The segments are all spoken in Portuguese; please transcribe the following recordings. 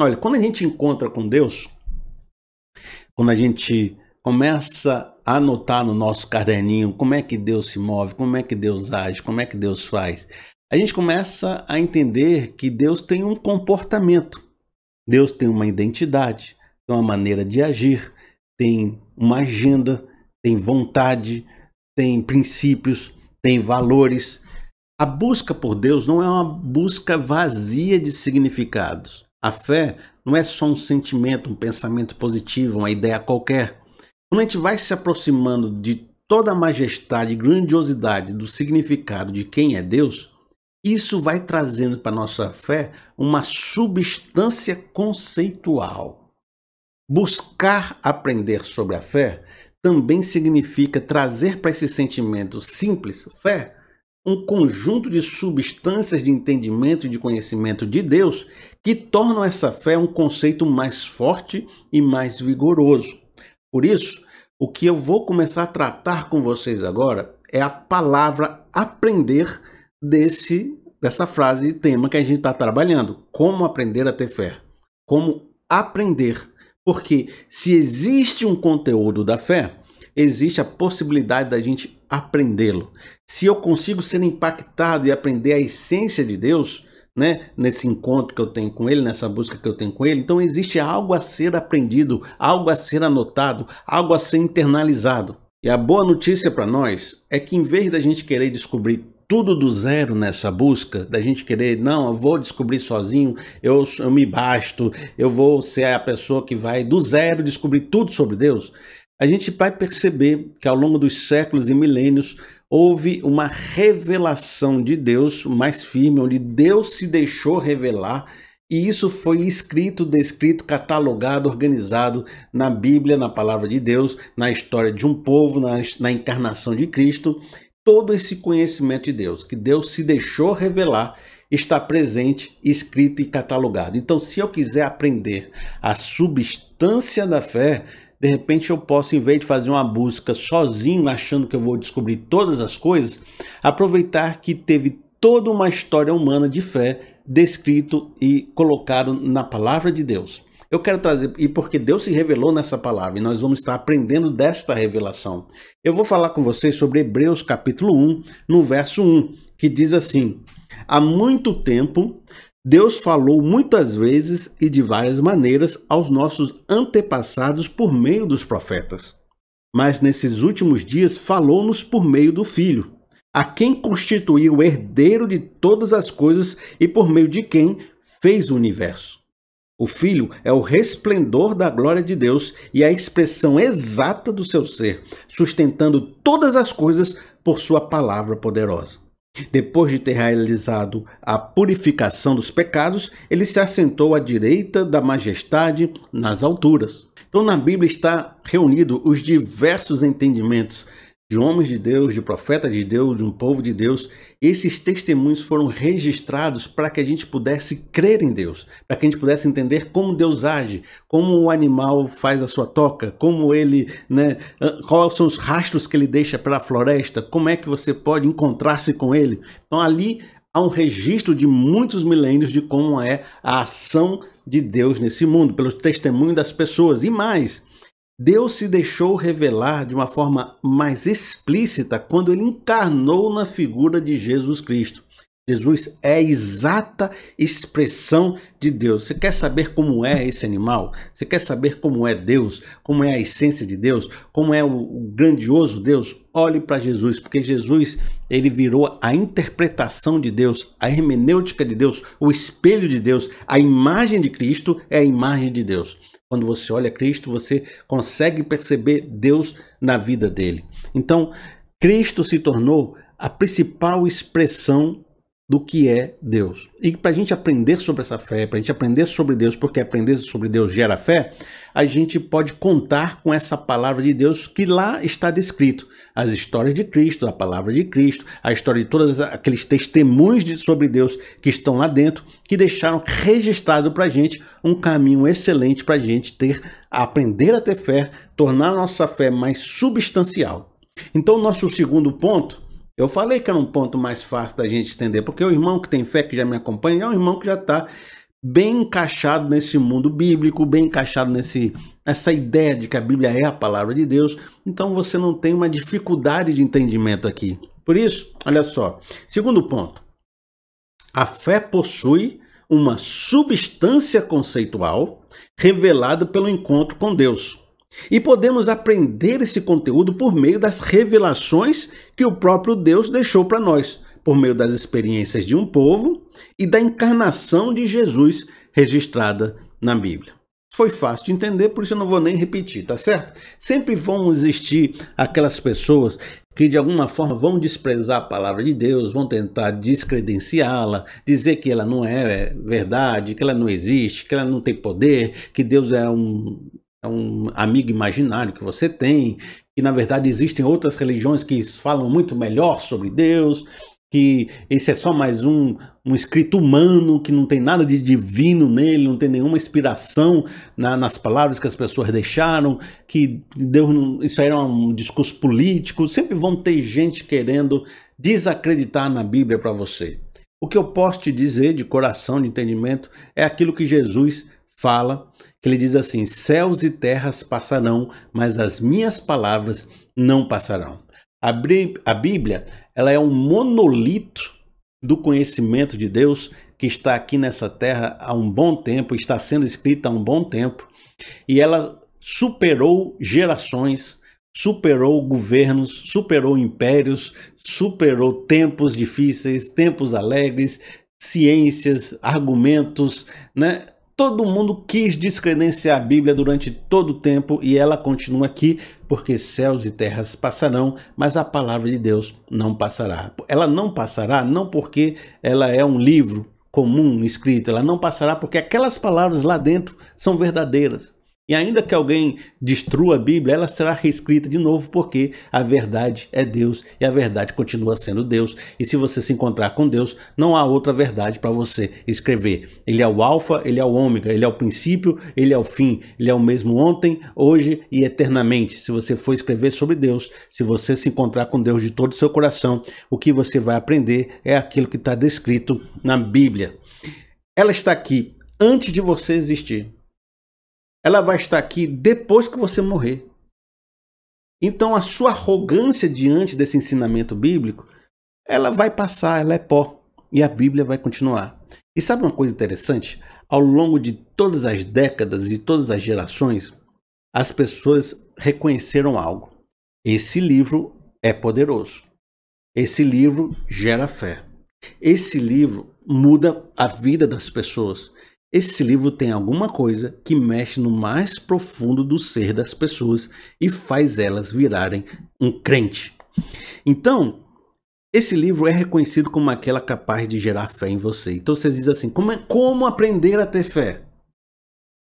Olha, quando a gente encontra com Deus, quando a gente começa a anotar no nosso caderninho como é que Deus se move, como é que Deus age, como é que Deus faz, a gente começa a entender que Deus tem um comportamento, Deus tem uma identidade, tem uma maneira de agir, tem uma agenda, tem vontade, tem princípios, tem valores. A busca por Deus não é uma busca vazia de significados. A fé não é só um sentimento, um pensamento positivo, uma ideia qualquer. Quando a gente vai se aproximando de toda a majestade e grandiosidade do significado de quem é Deus, isso vai trazendo para nossa fé uma substância conceitual. Buscar aprender sobre a fé também significa trazer para esse sentimento simples, fé, um conjunto de substâncias de entendimento e de conhecimento de Deus que tornam essa fé um conceito mais forte e mais vigoroso. Por isso, o que eu vou começar a tratar com vocês agora é a palavra aprender desse dessa frase e tema que a gente está trabalhando. Como aprender a ter fé? Como aprender? Porque se existe um conteúdo da fé, existe a possibilidade da gente aprendê-lo. Se eu consigo ser impactado e aprender a essência de Deus, né, nesse encontro que eu tenho com ele, nessa busca que eu tenho com ele, então existe algo a ser aprendido, algo a ser anotado, algo a ser internalizado. E a boa notícia para nós é que em vez da gente querer descobrir tudo do zero nessa busca, da gente querer, não, eu vou descobrir sozinho, eu, eu me basto, eu vou ser a pessoa que vai do zero descobrir tudo sobre Deus, a gente vai perceber que ao longo dos séculos e milênios houve uma revelação de Deus mais firme, onde Deus se deixou revelar e isso foi escrito, descrito, catalogado, organizado na Bíblia, na palavra de Deus, na história de um povo, na, na encarnação de Cristo. Todo esse conhecimento de Deus, que Deus se deixou revelar, está presente, escrito e catalogado. Então, se eu quiser aprender a substância da fé, de repente eu posso, em vez de fazer uma busca sozinho, achando que eu vou descobrir todas as coisas, aproveitar que teve toda uma história humana de fé descrito e colocado na palavra de Deus. Eu quero trazer, e porque Deus se revelou nessa palavra, e nós vamos estar aprendendo desta revelação. Eu vou falar com vocês sobre Hebreus capítulo 1, no verso 1, que diz assim: Há muito tempo Deus falou muitas vezes e de várias maneiras aos nossos antepassados por meio dos profetas. Mas nesses últimos dias falou-nos por meio do Filho, a quem constituiu herdeiro de todas as coisas e por meio de quem fez o universo. O Filho é o resplendor da glória de Deus e a expressão exata do seu ser, sustentando todas as coisas por sua palavra poderosa. Depois de ter realizado a purificação dos pecados, ele se assentou à direita da majestade nas alturas. Então, na Bíblia está reunido os diversos entendimentos de homens de Deus, de profetas de Deus, de um povo de Deus. Esses testemunhos foram registrados para que a gente pudesse crer em Deus, para que a gente pudesse entender como Deus age, como o animal faz a sua toca, como ele, né, quais são os rastros que ele deixa pela floresta, como é que você pode encontrar-se com ele. Então ali há um registro de muitos milênios de como é a ação de Deus nesse mundo, pelo testemunho das pessoas e mais Deus se deixou revelar de uma forma mais explícita quando ele encarnou na figura de Jesus Cristo. Jesus é a exata expressão de Deus. Você quer saber como é esse animal? Você quer saber como é Deus? Como é a essência de Deus? Como é o grandioso Deus? Olhe para Jesus, porque Jesus ele virou a interpretação de Deus, a hermenêutica de Deus, o espelho de Deus, a imagem de Cristo é a imagem de Deus. Quando você olha Cristo, você consegue perceber Deus na vida dele. Então, Cristo se tornou a principal expressão do que é Deus. E para a gente aprender sobre essa fé, para a gente aprender sobre Deus, porque aprender sobre Deus gera fé, a gente pode contar com essa palavra de Deus que lá está descrito. As histórias de Cristo, a palavra de Cristo, a história de todos aqueles testemunhos de, sobre Deus que estão lá dentro, que deixaram registrado para a gente um caminho excelente para a gente ter, aprender a ter fé, tornar a nossa fé mais substancial. Então, nosso segundo ponto eu falei que era um ponto mais fácil da gente entender, porque o irmão que tem fé, que já me acompanha, é um irmão que já está bem encaixado nesse mundo bíblico, bem encaixado nesse essa ideia de que a Bíblia é a palavra de Deus, então você não tem uma dificuldade de entendimento aqui. Por isso, olha só. Segundo ponto. A fé possui uma substância conceitual revelada pelo encontro com Deus. E podemos aprender esse conteúdo por meio das revelações que o próprio Deus deixou para nós, por meio das experiências de um povo e da encarnação de Jesus registrada na Bíblia. Foi fácil de entender, por isso eu não vou nem repetir, tá certo? Sempre vão existir aquelas pessoas que de alguma forma vão desprezar a palavra de Deus, vão tentar descredenciá-la, dizer que ela não é verdade, que ela não existe, que ela não tem poder, que Deus é um, é um amigo imaginário que você tem, que na verdade existem outras religiões que falam muito melhor sobre Deus, que esse é só mais um, um escrito humano, que não tem nada de divino nele, não tem nenhuma inspiração na, nas palavras que as pessoas deixaram, que Deus não, isso era um discurso político. Sempre vão ter gente querendo desacreditar na Bíblia para você. O que eu posso te dizer de coração, de entendimento, é aquilo que Jesus fala, que ele diz assim: céus e terras passarão, mas as minhas palavras não passarão. A Bíblia ela é um monolito do conhecimento de Deus que está aqui nessa terra há um bom tempo, está sendo escrita há um bom tempo, e ela superou gerações, superou governos, superou impérios, superou tempos difíceis, tempos alegres, ciências, argumentos, né? Todo mundo quis descredenciar a Bíblia durante todo o tempo e ela continua aqui, porque céus e terras passarão, mas a palavra de Deus não passará. Ela não passará não porque ela é um livro comum escrito, ela não passará porque aquelas palavras lá dentro são verdadeiras. E ainda que alguém destrua a Bíblia, ela será reescrita de novo, porque a verdade é Deus e a verdade continua sendo Deus. E se você se encontrar com Deus, não há outra verdade para você escrever. Ele é o Alfa, ele é o Ômega, ele é o princípio, ele é o fim. Ele é o mesmo ontem, hoje e eternamente. Se você for escrever sobre Deus, se você se encontrar com Deus de todo o seu coração, o que você vai aprender é aquilo que está descrito na Bíblia. Ela está aqui antes de você existir ela vai estar aqui depois que você morrer. Então a sua arrogância diante desse ensinamento bíblico, ela vai passar, ela é pó e a Bíblia vai continuar. E sabe uma coisa interessante? Ao longo de todas as décadas e todas as gerações, as pessoas reconheceram algo. Esse livro é poderoso. Esse livro gera fé. Esse livro muda a vida das pessoas. Esse livro tem alguma coisa que mexe no mais profundo do ser das pessoas e faz elas virarem um crente. Então, esse livro é reconhecido como aquela capaz de gerar fé em você. Então você diz assim: como, é, como aprender a ter fé?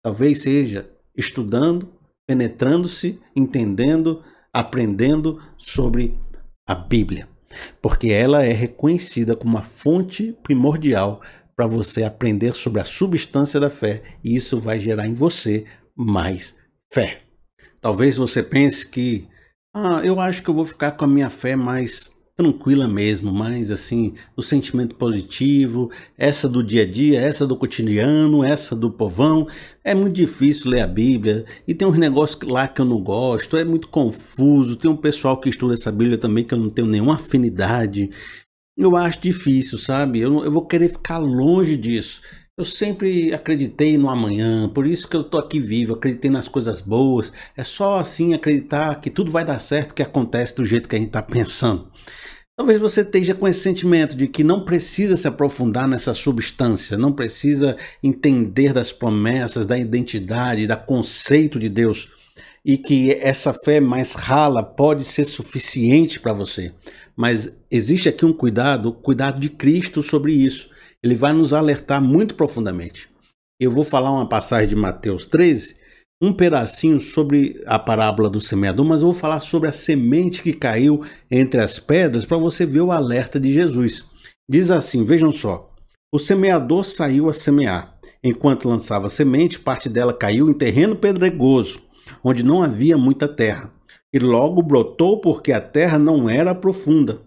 Talvez seja estudando, penetrando-se, entendendo, aprendendo sobre a Bíblia, porque ela é reconhecida como a fonte primordial para você aprender sobre a substância da fé e isso vai gerar em você mais fé. Talvez você pense que, ah, eu acho que eu vou ficar com a minha fé mais tranquila mesmo, mais assim, no sentimento positivo, essa do dia a dia, essa do cotidiano, essa do povão. É muito difícil ler a Bíblia e tem uns negócios lá que eu não gosto, é muito confuso. Tem um pessoal que estuda essa Bíblia também que eu não tenho nenhuma afinidade. Eu acho difícil, sabe? Eu, eu vou querer ficar longe disso. Eu sempre acreditei no amanhã, por isso que eu tô aqui vivo, acreditei nas coisas boas. É só assim acreditar que tudo vai dar certo, que acontece do jeito que a gente está pensando. Talvez você esteja com esse sentimento de que não precisa se aprofundar nessa substância, não precisa entender das promessas, da identidade, da conceito de Deus e que essa fé mais rala pode ser suficiente para você. Mas existe aqui um cuidado, cuidado de Cristo sobre isso. Ele vai nos alertar muito profundamente. Eu vou falar uma passagem de Mateus 13, um pedacinho sobre a parábola do semeador, mas eu vou falar sobre a semente que caiu entre as pedras para você ver o alerta de Jesus. Diz assim: vejam só. O semeador saiu a semear. Enquanto lançava semente, parte dela caiu em terreno pedregoso onde não havia muita terra, e logo brotou porque a terra não era profunda.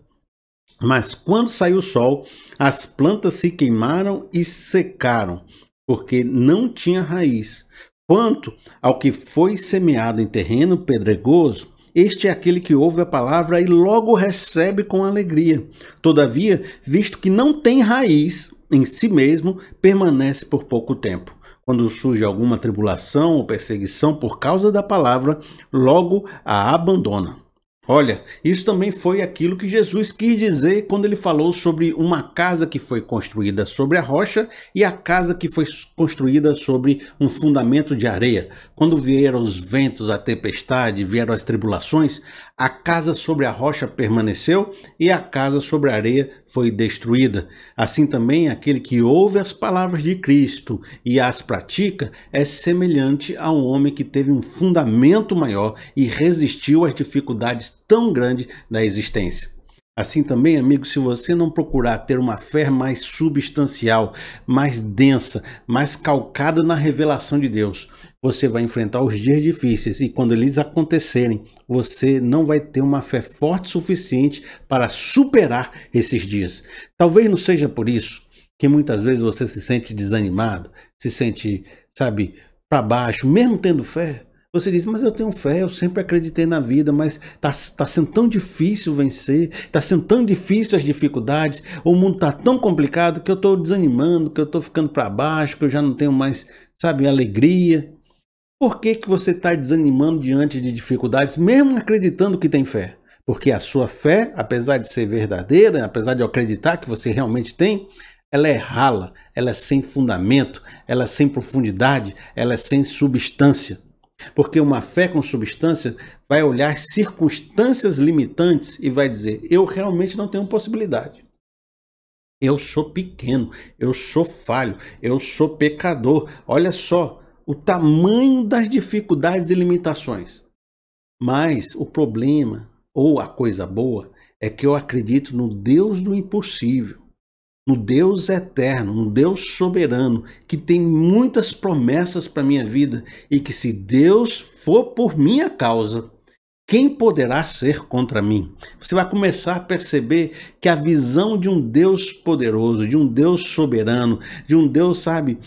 Mas quando saiu o sol, as plantas se queimaram e secaram, porque não tinha raiz. Quanto ao que foi semeado em terreno pedregoso, este é aquele que ouve a palavra e logo recebe com alegria. Todavia, visto que não tem raiz em si mesmo, permanece por pouco tempo. Quando surge alguma tribulação ou perseguição por causa da palavra, logo a abandona. Olha, isso também foi aquilo que Jesus quis dizer quando ele falou sobre uma casa que foi construída sobre a rocha e a casa que foi construída sobre um fundamento de areia. Quando vieram os ventos, a tempestade, vieram as tribulações, a casa sobre a rocha permaneceu e a casa sobre a areia foi destruída. Assim também aquele que ouve as palavras de Cristo e as pratica é semelhante a um homem que teve um fundamento maior e resistiu às dificuldades tão grandes da existência. Assim também, amigo, se você não procurar ter uma fé mais substancial, mais densa, mais calcada na revelação de Deus, você vai enfrentar os dias difíceis e quando eles acontecerem, você não vai ter uma fé forte suficiente para superar esses dias. Talvez não seja por isso que muitas vezes você se sente desanimado, se sente, sabe, para baixo, mesmo tendo fé. Você diz, mas eu tenho fé, eu sempre acreditei na vida, mas está tá sendo tão difícil vencer, está sendo tão difícil as dificuldades, o mundo está tão complicado que eu estou desanimando, que eu estou ficando para baixo, que eu já não tenho mais, sabe, alegria. Por que, que você está desanimando diante de dificuldades, mesmo acreditando que tem fé? Porque a sua fé, apesar de ser verdadeira, apesar de eu acreditar que você realmente tem, ela é rala, ela é sem fundamento, ela é sem profundidade, ela é sem substância. Porque uma fé com substância vai olhar circunstâncias limitantes e vai dizer: eu realmente não tenho possibilidade. Eu sou pequeno, eu sou falho, eu sou pecador. Olha só o tamanho das dificuldades e limitações. Mas o problema, ou a coisa boa, é que eu acredito no Deus do impossível no Deus eterno, no Deus soberano, que tem muitas promessas para minha vida e que se Deus for por minha causa, quem poderá ser contra mim? Você vai começar a perceber que a visão de um Deus poderoso, de um Deus soberano, de um Deus, sabe,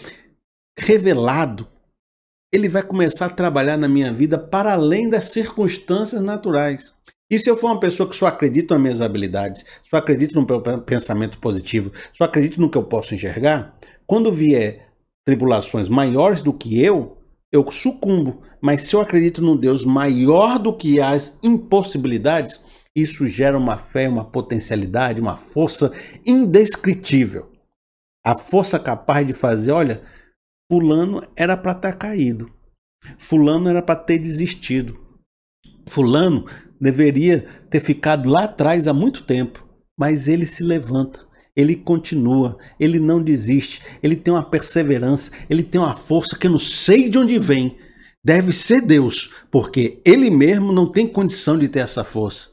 revelado, ele vai começar a trabalhar na minha vida para além das circunstâncias naturais. E se eu for uma pessoa que só acredita nas minhas habilidades, só acredita no meu pensamento positivo, só acredito no que eu posso enxergar, quando vier tribulações maiores do que eu, eu sucumbo. Mas se eu acredito num Deus maior do que as impossibilidades, isso gera uma fé, uma potencialidade, uma força indescritível. A força capaz de fazer, olha, fulano era para estar tá caído. Fulano era para ter desistido. Fulano deveria ter ficado lá atrás há muito tempo, mas ele se levanta, ele continua, ele não desiste, ele tem uma perseverança, ele tem uma força que eu não sei de onde vem. Deve ser Deus, porque ele mesmo não tem condição de ter essa força.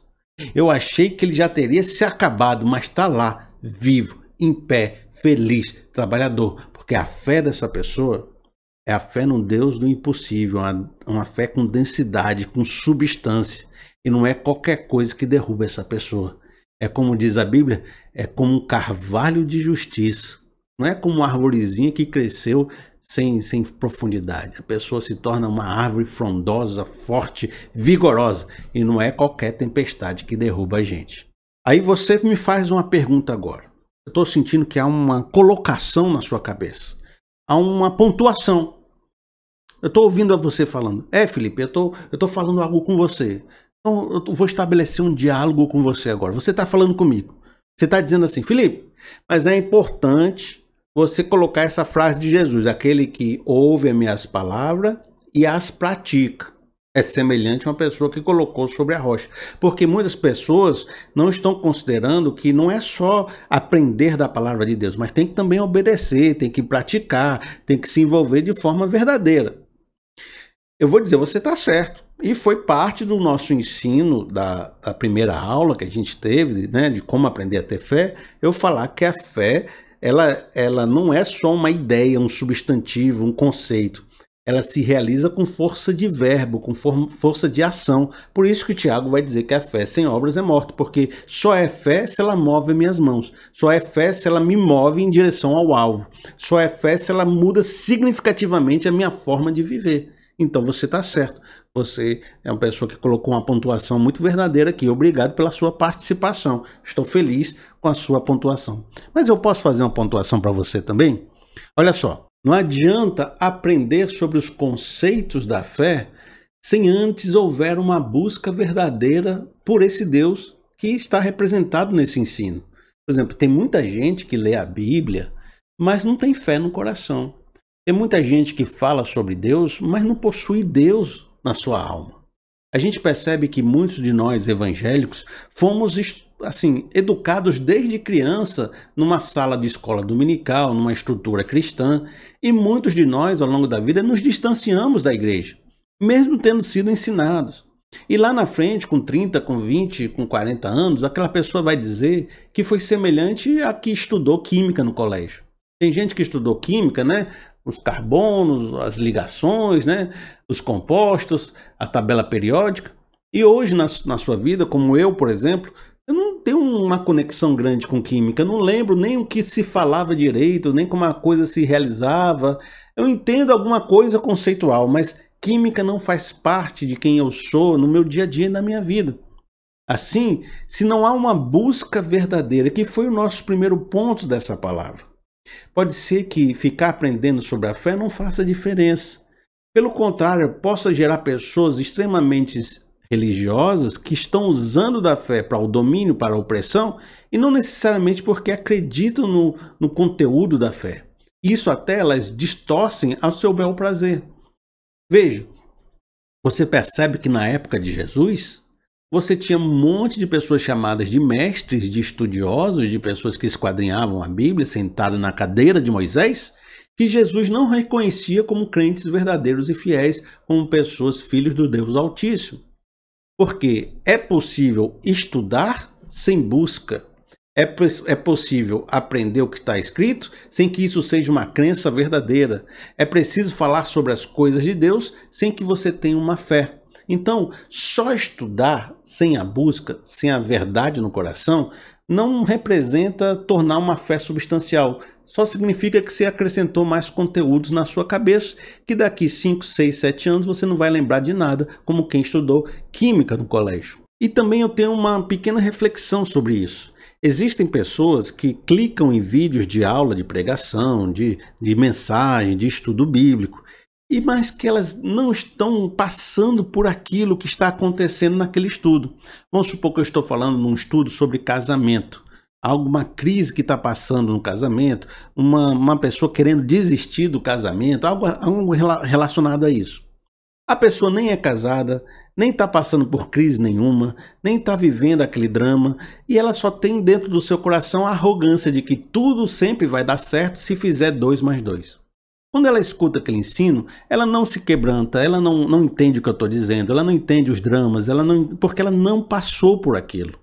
Eu achei que ele já teria se acabado, mas está lá, vivo, em pé, feliz, trabalhador, porque a fé dessa pessoa é a fé num Deus do impossível, uma, uma fé com densidade, com substância. E não é qualquer coisa que derruba essa pessoa. É como diz a Bíblia, é como um carvalho de justiça. Não é como uma arvorezinha que cresceu sem, sem profundidade. A pessoa se torna uma árvore frondosa, forte, vigorosa. E não é qualquer tempestade que derruba a gente. Aí você me faz uma pergunta agora. Eu estou sentindo que há uma colocação na sua cabeça. Há uma pontuação. Eu estou ouvindo você falando. É, Felipe, eu tô, estou tô falando algo com você. Então, eu vou estabelecer um diálogo com você agora. Você está falando comigo. Você está dizendo assim, Felipe, mas é importante você colocar essa frase de Jesus: aquele que ouve as minhas palavras e as pratica. É semelhante a uma pessoa que colocou sobre a rocha. Porque muitas pessoas não estão considerando que não é só aprender da palavra de Deus, mas tem que também obedecer, tem que praticar, tem que se envolver de forma verdadeira. Eu vou dizer, você está certo. E foi parte do nosso ensino da, da, primeira aula que a gente teve, né, de como aprender a ter fé, eu falar que a fé ela, ela não é só uma ideia, um substantivo, um conceito. ela se realiza com força de verbo, com força de ação. Por isso que Tiago vai dizer que a fé sem obras é morta, porque só é fé se ela move minhas mãos, só é fé se ela me move em direção ao alvo, só é fé se ela muda significativamente a minha forma de viver. Então você está certo. Você é uma pessoa que colocou uma pontuação muito verdadeira aqui. Obrigado pela sua participação. Estou feliz com a sua pontuação. Mas eu posso fazer uma pontuação para você também? Olha só, não adianta aprender sobre os conceitos da fé sem antes houver uma busca verdadeira por esse Deus que está representado nesse ensino. Por exemplo, tem muita gente que lê a Bíblia, mas não tem fé no coração. Tem muita gente que fala sobre Deus, mas não possui Deus na sua alma. A gente percebe que muitos de nós evangélicos fomos assim educados desde criança numa sala de escola dominical, numa estrutura cristã, e muitos de nós ao longo da vida nos distanciamos da igreja, mesmo tendo sido ensinados. E lá na frente, com 30, com 20, com 40 anos, aquela pessoa vai dizer que foi semelhante a que estudou química no colégio. Tem gente que estudou química, né? Os carbonos, as ligações, né? os compostos, a tabela periódica. E hoje, na, na sua vida, como eu, por exemplo, eu não tenho uma conexão grande com química, eu não lembro nem o que se falava direito, nem como a coisa se realizava. Eu entendo alguma coisa conceitual, mas química não faz parte de quem eu sou no meu dia a dia e na minha vida. Assim, se não há uma busca verdadeira, que foi o nosso primeiro ponto dessa palavra, Pode ser que ficar aprendendo sobre a fé não faça diferença. Pelo contrário, possa gerar pessoas extremamente religiosas que estão usando da fé para o domínio, para a opressão, e não necessariamente porque acreditam no, no conteúdo da fé. Isso até elas distorcem ao seu bel prazer. Veja, você percebe que na época de Jesus, você tinha um monte de pessoas chamadas de mestres, de estudiosos, de pessoas que esquadrinhavam a Bíblia, sentado na cadeira de Moisés, que Jesus não reconhecia como crentes verdadeiros e fiéis, como pessoas filhos do Deus Altíssimo. Porque é possível estudar sem busca. É, é possível aprender o que está escrito sem que isso seja uma crença verdadeira. É preciso falar sobre as coisas de Deus sem que você tenha uma fé. Então, só estudar sem a busca, sem a verdade no coração, não representa tornar uma fé substancial. Só significa que você acrescentou mais conteúdos na sua cabeça, que daqui 5, 6, 7 anos você não vai lembrar de nada, como quem estudou química no colégio. E também eu tenho uma pequena reflexão sobre isso. Existem pessoas que clicam em vídeos de aula de pregação, de, de mensagem, de estudo bíblico, e mais que elas não estão passando por aquilo que está acontecendo naquele estudo. Vamos supor que eu estou falando num estudo sobre casamento, alguma crise que está passando no casamento, uma, uma pessoa querendo desistir do casamento, algo, algo relacionado a isso. A pessoa nem é casada, nem está passando por crise nenhuma, nem está vivendo aquele drama, e ela só tem dentro do seu coração a arrogância de que tudo sempre vai dar certo se fizer dois mais dois. Quando ela escuta aquele ensino, ela não se quebranta, ela não, não entende o que eu estou dizendo, ela não entende os dramas, ela não, porque ela não passou por aquilo.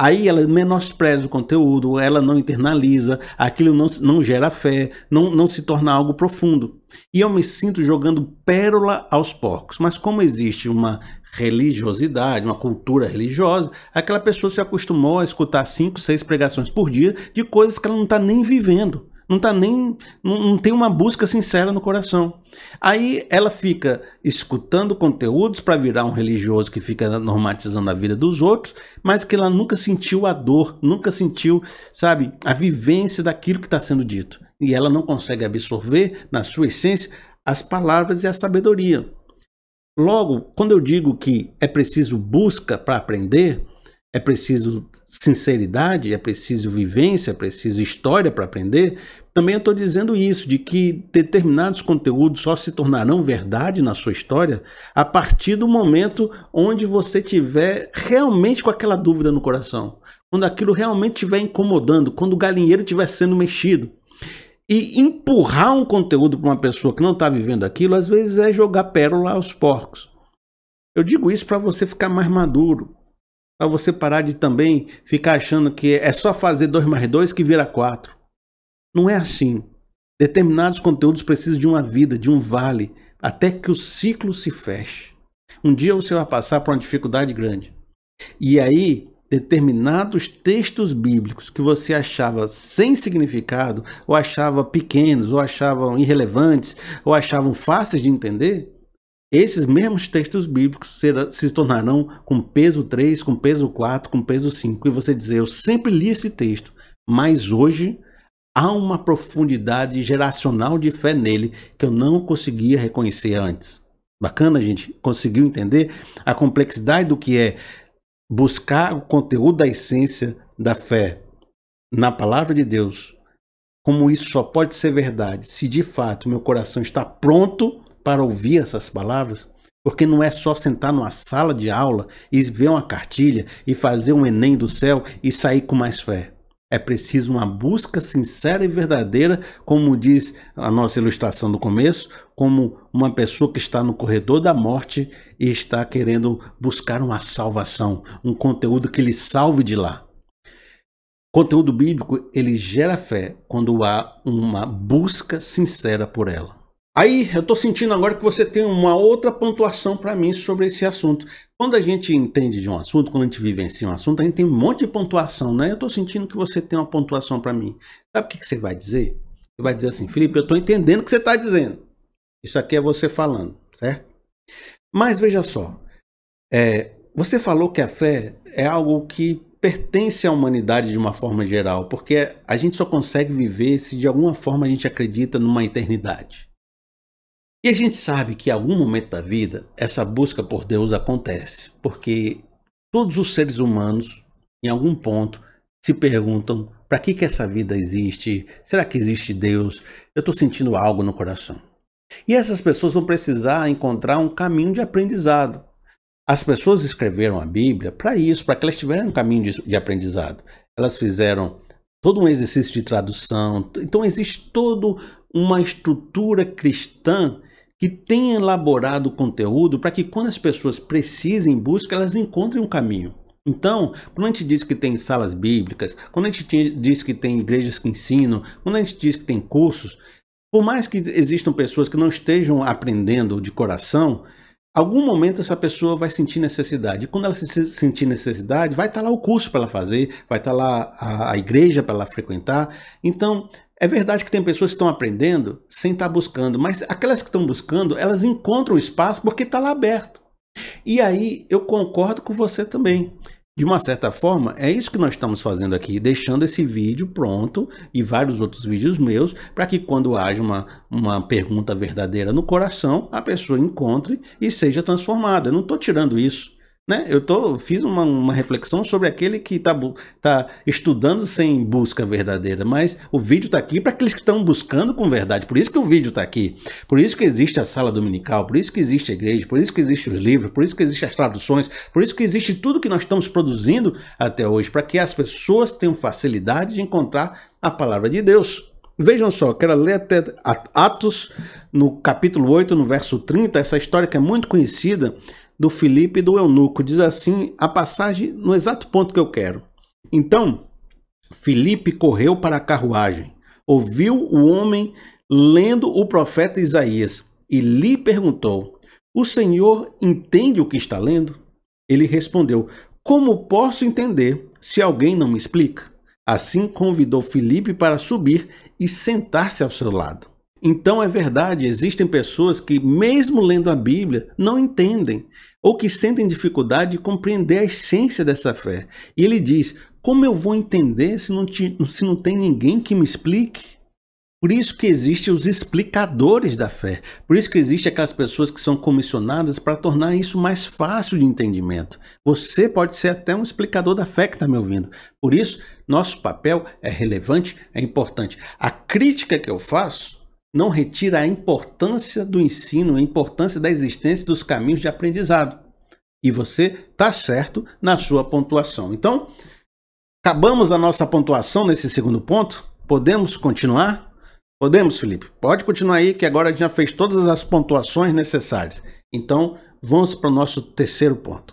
Aí ela menospreza o conteúdo, ela não internaliza, aquilo não, não gera fé, não, não se torna algo profundo. E eu me sinto jogando pérola aos porcos. Mas como existe uma religiosidade, uma cultura religiosa, aquela pessoa se acostumou a escutar cinco, seis pregações por dia de coisas que ela não está nem vivendo não tá nem não, não, tem uma busca sincera no coração. Aí ela fica escutando conteúdos para virar um religioso que fica normatizando a vida dos outros, mas que ela nunca sentiu a dor, nunca sentiu, sabe, a vivência daquilo que está sendo dito. E ela não consegue absorver na sua essência as palavras e a sabedoria. Logo, quando eu digo que é preciso busca para aprender, é preciso sinceridade, é preciso vivência, é preciso história para aprender, também eu estou dizendo isso, de que determinados conteúdos só se tornarão verdade na sua história a partir do momento onde você tiver realmente com aquela dúvida no coração. Quando aquilo realmente estiver incomodando, quando o galinheiro estiver sendo mexido. E empurrar um conteúdo para uma pessoa que não está vivendo aquilo, às vezes é jogar pérola aos porcos. Eu digo isso para você ficar mais maduro, para você parar de também ficar achando que é só fazer 2 mais 2 que vira 4. Não é assim. Determinados conteúdos precisam de uma vida, de um vale, até que o ciclo se feche. Um dia você vai passar por uma dificuldade grande. E aí, determinados textos bíblicos que você achava sem significado, ou achava pequenos, ou achavam irrelevantes, ou achavam fáceis de entender, esses mesmos textos bíblicos se tornarão com peso 3, com peso 4, com peso 5. E você dizer, eu sempre li esse texto, mas hoje há uma profundidade geracional de fé nele que eu não conseguia reconhecer antes. Bacana, gente? Conseguiu entender a complexidade do que é buscar o conteúdo da essência da fé na palavra de Deus? Como isso só pode ser verdade se de fato meu coração está pronto para ouvir essas palavras? Porque não é só sentar numa sala de aula e ver uma cartilha e fazer um Enem do céu e sair com mais fé. É preciso uma busca sincera e verdadeira, como diz a nossa ilustração do começo, como uma pessoa que está no corredor da morte e está querendo buscar uma salvação, um conteúdo que lhe salve de lá. Conteúdo bíblico, ele gera fé quando há uma busca sincera por ela. Aí eu estou sentindo agora que você tem uma outra pontuação para mim sobre esse assunto. Quando a gente entende de um assunto, quando a gente vivencia um assunto, a gente tem um monte de pontuação, né? Eu estou sentindo que você tem uma pontuação para mim. Sabe o que, que você vai dizer? Você vai dizer assim, Felipe, eu estou entendendo o que você está dizendo. Isso aqui é você falando, certo? Mas veja só, é, você falou que a fé é algo que pertence à humanidade de uma forma geral, porque a gente só consegue viver se de alguma forma a gente acredita numa eternidade. E a gente sabe que em algum momento da vida essa busca por Deus acontece, porque todos os seres humanos, em algum ponto, se perguntam: para que, que essa vida existe? Será que existe Deus? Eu estou sentindo algo no coração. E essas pessoas vão precisar encontrar um caminho de aprendizado. As pessoas escreveram a Bíblia para isso, para que elas tivessem um caminho de, de aprendizado. Elas fizeram todo um exercício de tradução. Então existe toda uma estrutura cristã que tem elaborado o conteúdo para que quando as pessoas precisem busca, elas encontrem um caminho. Então, quando a gente diz que tem salas bíblicas, quando a gente diz que tem igrejas que ensinam, quando a gente diz que tem cursos, por mais que existam pessoas que não estejam aprendendo de coração, algum momento essa pessoa vai sentir necessidade. E quando ela se sentir necessidade, vai estar lá o curso para ela fazer, vai estar lá a, a igreja para ela frequentar. Então, é verdade que tem pessoas que estão aprendendo sem estar buscando, mas aquelas que estão buscando, elas encontram espaço porque está lá aberto. E aí eu concordo com você também. De uma certa forma, é isso que nós estamos fazendo aqui, deixando esse vídeo pronto e vários outros vídeos meus, para que quando haja uma, uma pergunta verdadeira no coração, a pessoa encontre e seja transformada. Eu não estou tirando isso. Né? Eu tô, fiz uma, uma reflexão sobre aquele que está tá estudando sem busca verdadeira, mas o vídeo está aqui para aqueles que estão buscando com verdade. Por isso que o vídeo está aqui. Por isso que existe a sala dominical, por isso que existe a igreja, por isso que existem os livros, por isso que existem as traduções, por isso que existe tudo que nós estamos produzindo até hoje, para que as pessoas tenham facilidade de encontrar a palavra de Deus. Vejam só, quero ler até Atos, no capítulo 8, no verso 30, essa história que é muito conhecida do Filipe e do eunuco. Diz assim a passagem no exato ponto que eu quero. Então, Filipe correu para a carruagem, ouviu o homem lendo o profeta Isaías e lhe perguntou: O senhor entende o que está lendo? Ele respondeu: Como posso entender se alguém não me explica? Assim convidou Filipe para subir e sentar-se ao seu lado. Então é verdade, existem pessoas que, mesmo lendo a Bíblia, não entendem ou que sentem dificuldade de compreender a essência dessa fé. E ele diz: Como eu vou entender se não, te, se não tem ninguém que me explique? Por isso que existem os explicadores da fé. Por isso que existem aquelas pessoas que são comissionadas para tornar isso mais fácil de entendimento. Você pode ser até um explicador da fé que está me ouvindo. Por isso, nosso papel é relevante, é importante. A crítica que eu faço não retira a importância do ensino, a importância da existência dos caminhos de aprendizado. E você está certo na sua pontuação. Então, acabamos a nossa pontuação nesse segundo ponto. Podemos continuar? Podemos, Felipe? Pode continuar aí, que agora a gente já fez todas as pontuações necessárias. Então, vamos para o nosso terceiro ponto.